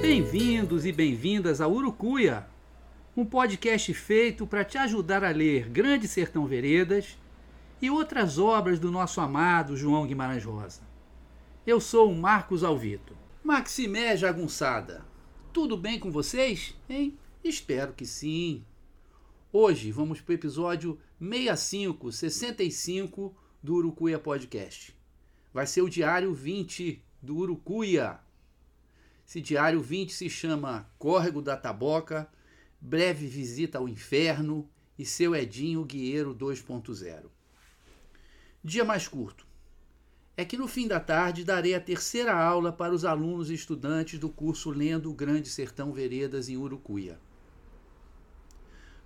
Bem-vindos e bem-vindas a Urucuia, um podcast feito para te ajudar a ler Grande Sertão Veredas e outras obras do nosso amado João Guimarães Rosa. Eu sou o Marcos Alvito. Maximé Jagunçada, tudo bem com vocês? Hein? Espero que sim. Hoje vamos para o episódio 65, 65 do Urucuia Podcast. Vai ser o diário 20 do Urucuia. Esse diário 20 se chama Córrego da Taboca, Breve Visita ao Inferno e Seu Edinho Guieiro 2.0. Dia mais curto. É que no fim da tarde darei a terceira aula para os alunos e estudantes do curso Lendo o Grande Sertão Veredas em Urucuia.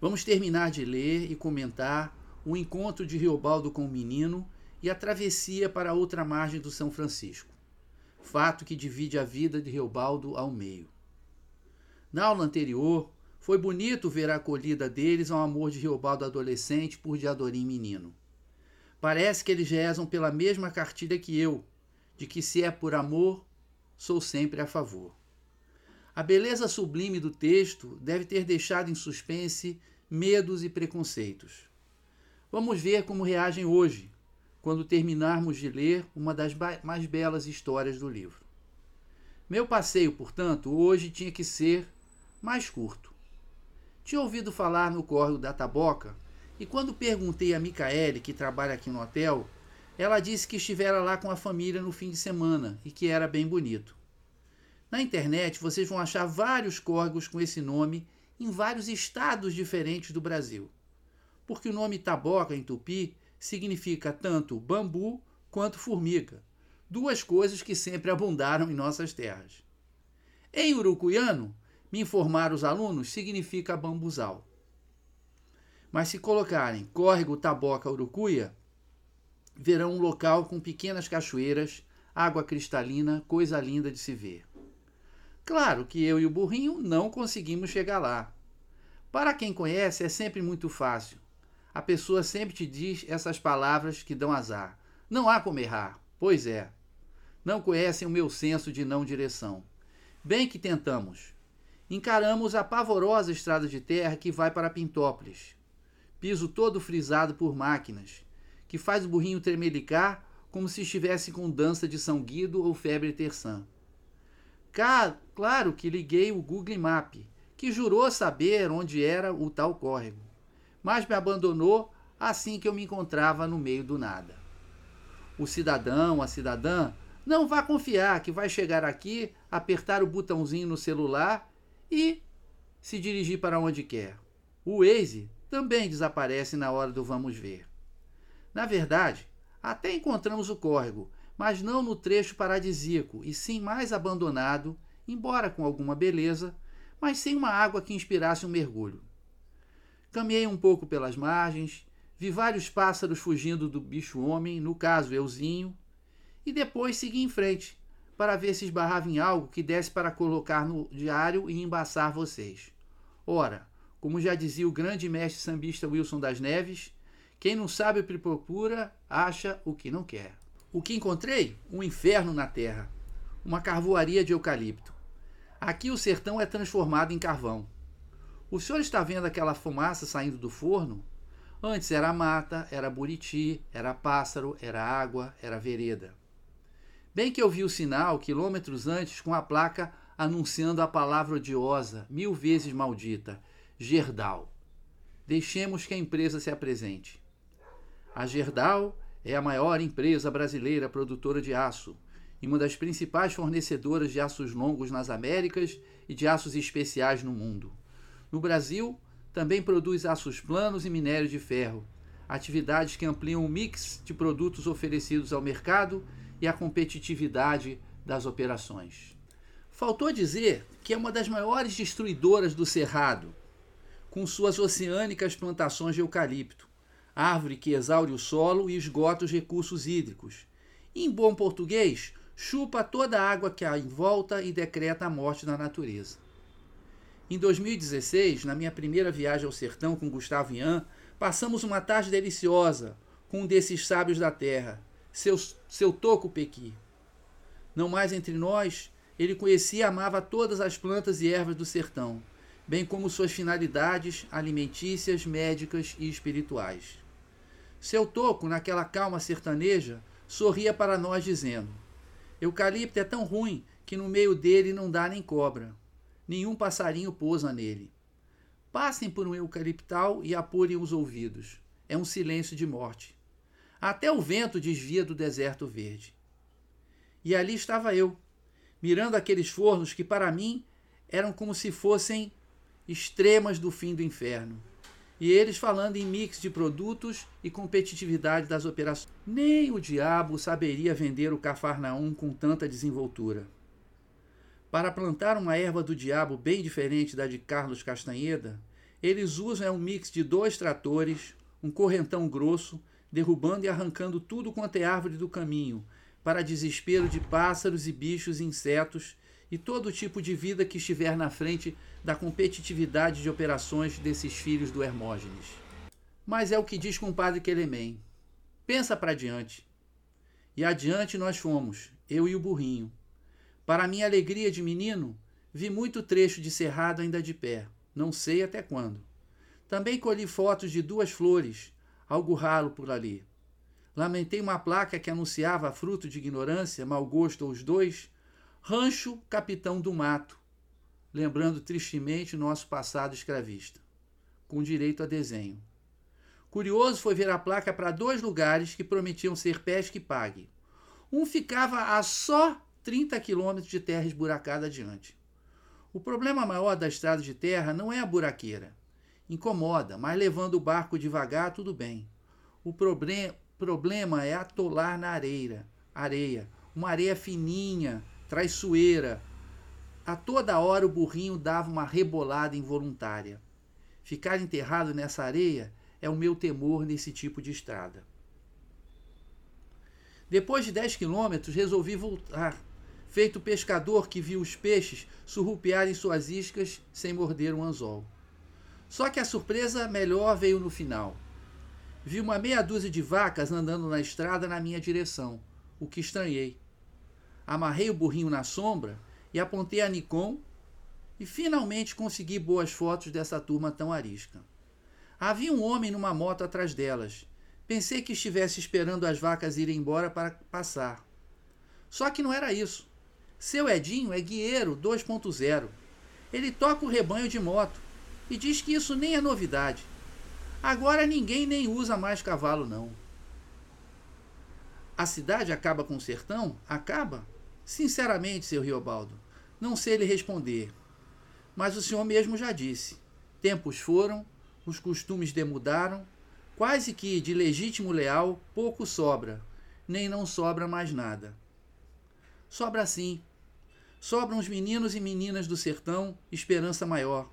Vamos terminar de ler e comentar o encontro de Riobaldo com o menino e a travessia para a outra margem do São Francisco fato que divide a vida de Reobaldo ao meio. Na aula anterior, foi bonito ver a acolhida deles ao amor de Reobaldo adolescente por Diadorim menino. Parece que eles rezam pela mesma cartilha que eu, de que se é por amor, sou sempre a favor. A beleza sublime do texto deve ter deixado em suspense medos e preconceitos. Vamos ver como reagem hoje, quando terminarmos de ler uma das mais belas histórias do livro. Meu passeio, portanto, hoje tinha que ser mais curto. Tinha ouvido falar no córrego da Taboca e quando perguntei a Micaele, que trabalha aqui no hotel, ela disse que estivera lá com a família no fim de semana e que era bem bonito. Na internet vocês vão achar vários córregos com esse nome em vários estados diferentes do Brasil. Porque o nome Taboca em tupi significa tanto bambu quanto formiga, duas coisas que sempre abundaram em nossas terras. Em urucuiano, me informaram os alunos, significa bambuzal. Mas se colocarem córrego Taboca Urucuia, verão um local com pequenas cachoeiras, água cristalina, coisa linda de se ver. Claro que eu e o burrinho não conseguimos chegar lá. Para quem conhece, é sempre muito fácil a pessoa sempre te diz essas palavras que dão azar. Não há como errar. Pois é. Não conhecem o meu senso de não direção. Bem que tentamos. Encaramos a pavorosa estrada de terra que vai para Pintópolis. Piso todo frisado por máquinas, que faz o burrinho tremelicar como se estivesse com dança de São Guido ou febre terçã. Claro que liguei o Google Map, que jurou saber onde era o tal córrego mas me abandonou assim que eu me encontrava no meio do nada. O cidadão, a cidadã, não vá confiar que vai chegar aqui, apertar o botãozinho no celular e se dirigir para onde quer. O Waze também desaparece na hora do vamos ver. Na verdade, até encontramos o córrego, mas não no trecho paradisíaco, e sim mais abandonado, embora com alguma beleza, mas sem uma água que inspirasse um mergulho. Caminhei um pouco pelas margens, vi vários pássaros fugindo do bicho-homem, no caso euzinho, e depois segui em frente para ver se esbarrava em algo que desse para colocar no diário e embaçar vocês. Ora, como já dizia o grande mestre sambista Wilson das Neves, quem não sabe o que procura, acha o que não quer. O que encontrei? Um inferno na terra. Uma carvoaria de eucalipto. Aqui o sertão é transformado em carvão. O senhor está vendo aquela fumaça saindo do forno? Antes era mata, era buriti, era pássaro, era água, era vereda. Bem que eu vi o sinal quilômetros antes com a placa anunciando a palavra odiosa, mil vezes maldita: Gerdau. Deixemos que a empresa se apresente. A Gerdau é a maior empresa brasileira produtora de aço e uma das principais fornecedoras de aços longos nas Américas e de aços especiais no mundo. No Brasil, também produz aços planos e minério de ferro, atividades que ampliam o mix de produtos oferecidos ao mercado e a competitividade das operações. Faltou dizer que é uma das maiores destruidoras do cerrado, com suas oceânicas plantações de eucalipto, árvore que exaure o solo e esgota os recursos hídricos. Em bom português, chupa toda a água que há em volta e decreta a morte da natureza. Em 2016, na minha primeira viagem ao sertão com Gustavo Ian, passamos uma tarde deliciosa com um desses sábios da terra, seu, seu Toco Pequi. Não mais entre nós, ele conhecia e amava todas as plantas e ervas do sertão, bem como suas finalidades alimentícias, médicas e espirituais. Seu toco, naquela calma sertaneja, sorria para nós, dizendo: Eucalipto é tão ruim que no meio dele não dá nem cobra. Nenhum passarinho pousa nele. Passem por um eucaliptal e apurem os ouvidos. É um silêncio de morte. Até o vento desvia do deserto verde. E ali estava eu, mirando aqueles fornos que para mim eram como se fossem extremas do fim do inferno e eles falando em mix de produtos e competitividade das operações. Nem o diabo saberia vender o Cafarnaum com tanta desenvoltura. Para plantar uma erva do diabo bem diferente da de Carlos Castanheda, eles usam um mix de dois tratores, um correntão grosso, derrubando e arrancando tudo quanto é árvore do caminho, para desespero de pássaros e bichos e insetos e todo tipo de vida que estiver na frente da competitividade de operações desses filhos do Hermógenes. Mas é o que diz o padre Quelemem. Pensa para diante. E adiante nós fomos, eu e o burrinho. Para minha alegria de menino, vi muito trecho de cerrado ainda de pé, não sei até quando. Também colhi fotos de duas flores, algo ralo por ali. Lamentei uma placa que anunciava fruto de ignorância, mau gosto ou os dois, Rancho Capitão do Mato, lembrando tristemente nosso passado escravista, com direito a desenho. Curioso foi ver a placa para dois lugares que prometiam ser pesca e pague. Um ficava a só 30 quilômetros de terra esburacada adiante. O problema maior da estrada de terra não é a buraqueira. Incomoda, mas levando o barco devagar, tudo bem. O problem problema é atolar na areia, areia, uma areia fininha, traiçoeira. A toda hora o burrinho dava uma rebolada involuntária. Ficar enterrado nessa areia é o meu temor nesse tipo de estrada. Depois de 10 quilômetros, resolvi voltar, feito pescador que viu os peixes surrupiarem suas iscas sem morder um anzol. Só que a surpresa melhor veio no final. Vi uma meia dúzia de vacas andando na estrada na minha direção, o que estranhei amarrei o burrinho na sombra e apontei a Nikon e finalmente consegui boas fotos dessa turma tão arisca. Havia um homem numa moto atrás delas. Pensei que estivesse esperando as vacas irem embora para passar. Só que não era isso. Seu Edinho é guieiro 2.0. Ele toca o rebanho de moto e diz que isso nem é novidade. Agora ninguém nem usa mais cavalo, não. A cidade acaba com o sertão? Acaba. Sinceramente, seu Riobaldo, não sei lhe responder. Mas o senhor mesmo já disse: tempos foram, os costumes demudaram, quase que de legítimo leal pouco sobra, nem não sobra mais nada. Sobra sim. Sobram os meninos e meninas do sertão, esperança maior.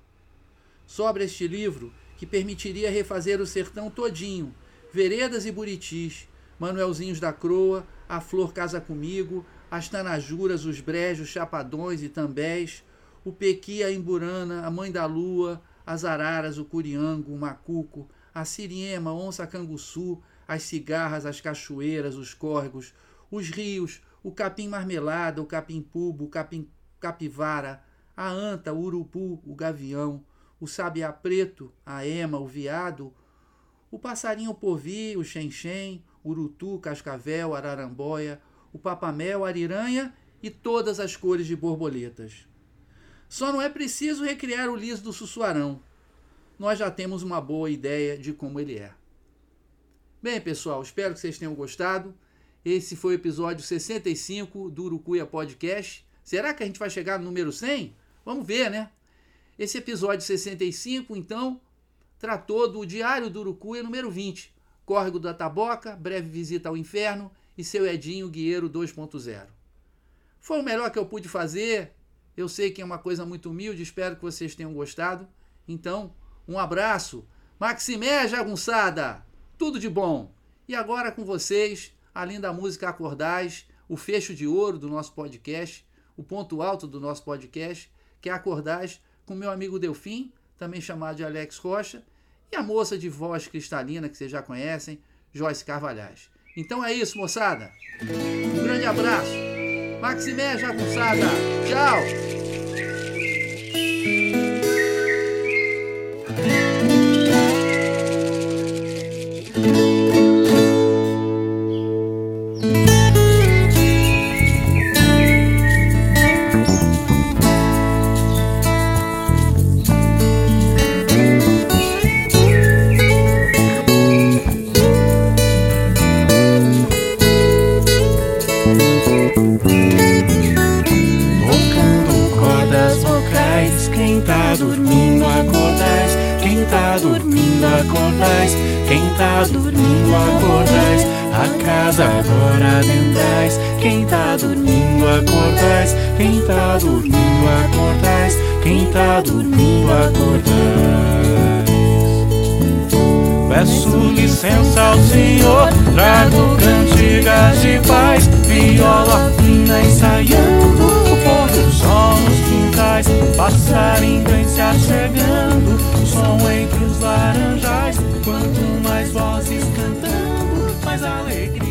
Sobra este livro que permitiria refazer o sertão todinho, veredas e buritis, Manuelzinhos da Croa, a Flor Casa Comigo, as Tanajuras, os Brejos, Chapadões e Tambés, o Pequi, a Imburana, a Mãe da Lua, as Araras, o Curiango, o Macuco, a Siriema, Onça Canguçu, as cigarras, as cachoeiras, os córregos, os rios, o capim marmelada, o capim pubo, o capim capivara, a anta, o urupu, o gavião, o sabiá preto, a ema, o viado, o passarinho povi, o xenxem, urutu, cascavel, araramboia, o papamel, a ariranha e todas as cores de borboletas. Só não é preciso recriar o liso do sussuarão. Nós já temos uma boa ideia de como ele é. Bem, pessoal, espero que vocês tenham gostado. Esse foi o episódio 65 do Urucuia Podcast. Será que a gente vai chegar no número 100? Vamos ver, né? Esse episódio 65, então, tratou do Diário do Urucuia número 20, Córrego da Taboca, Breve Visita ao Inferno e Seu Edinho Guieiro 2.0. Foi o melhor que eu pude fazer. Eu sei que é uma coisa muito humilde, espero que vocês tenham gostado. Então, um abraço. Maximé Jagunçada, tudo de bom. E agora com vocês, além da música Acordais, o fecho de ouro do nosso podcast, o ponto alto do nosso podcast, que é Acordais com meu amigo Delfim, também chamado de Alex Rocha, e a moça de voz cristalina que vocês já conhecem, Joyce Carvalhais. Então é isso, moçada. Um grande abraço. Maximé Jagunçada. Tchau. Tocando cordas vocais, quem tá dormindo acordais, quem tá dormindo acordais, quem tá dormindo acordais, a casa agora adentrais, quem tá dormindo acordais, quem tá dormindo acordais, quem tá dormindo acordais. Peço licença ao Senhor, trago grande brigas de paz Viola fina ensaiando O pôr do sol nos quintais Passarinho vem se achegando Som entre os laranjais. Quanto mais vozes cantando Mais alegria.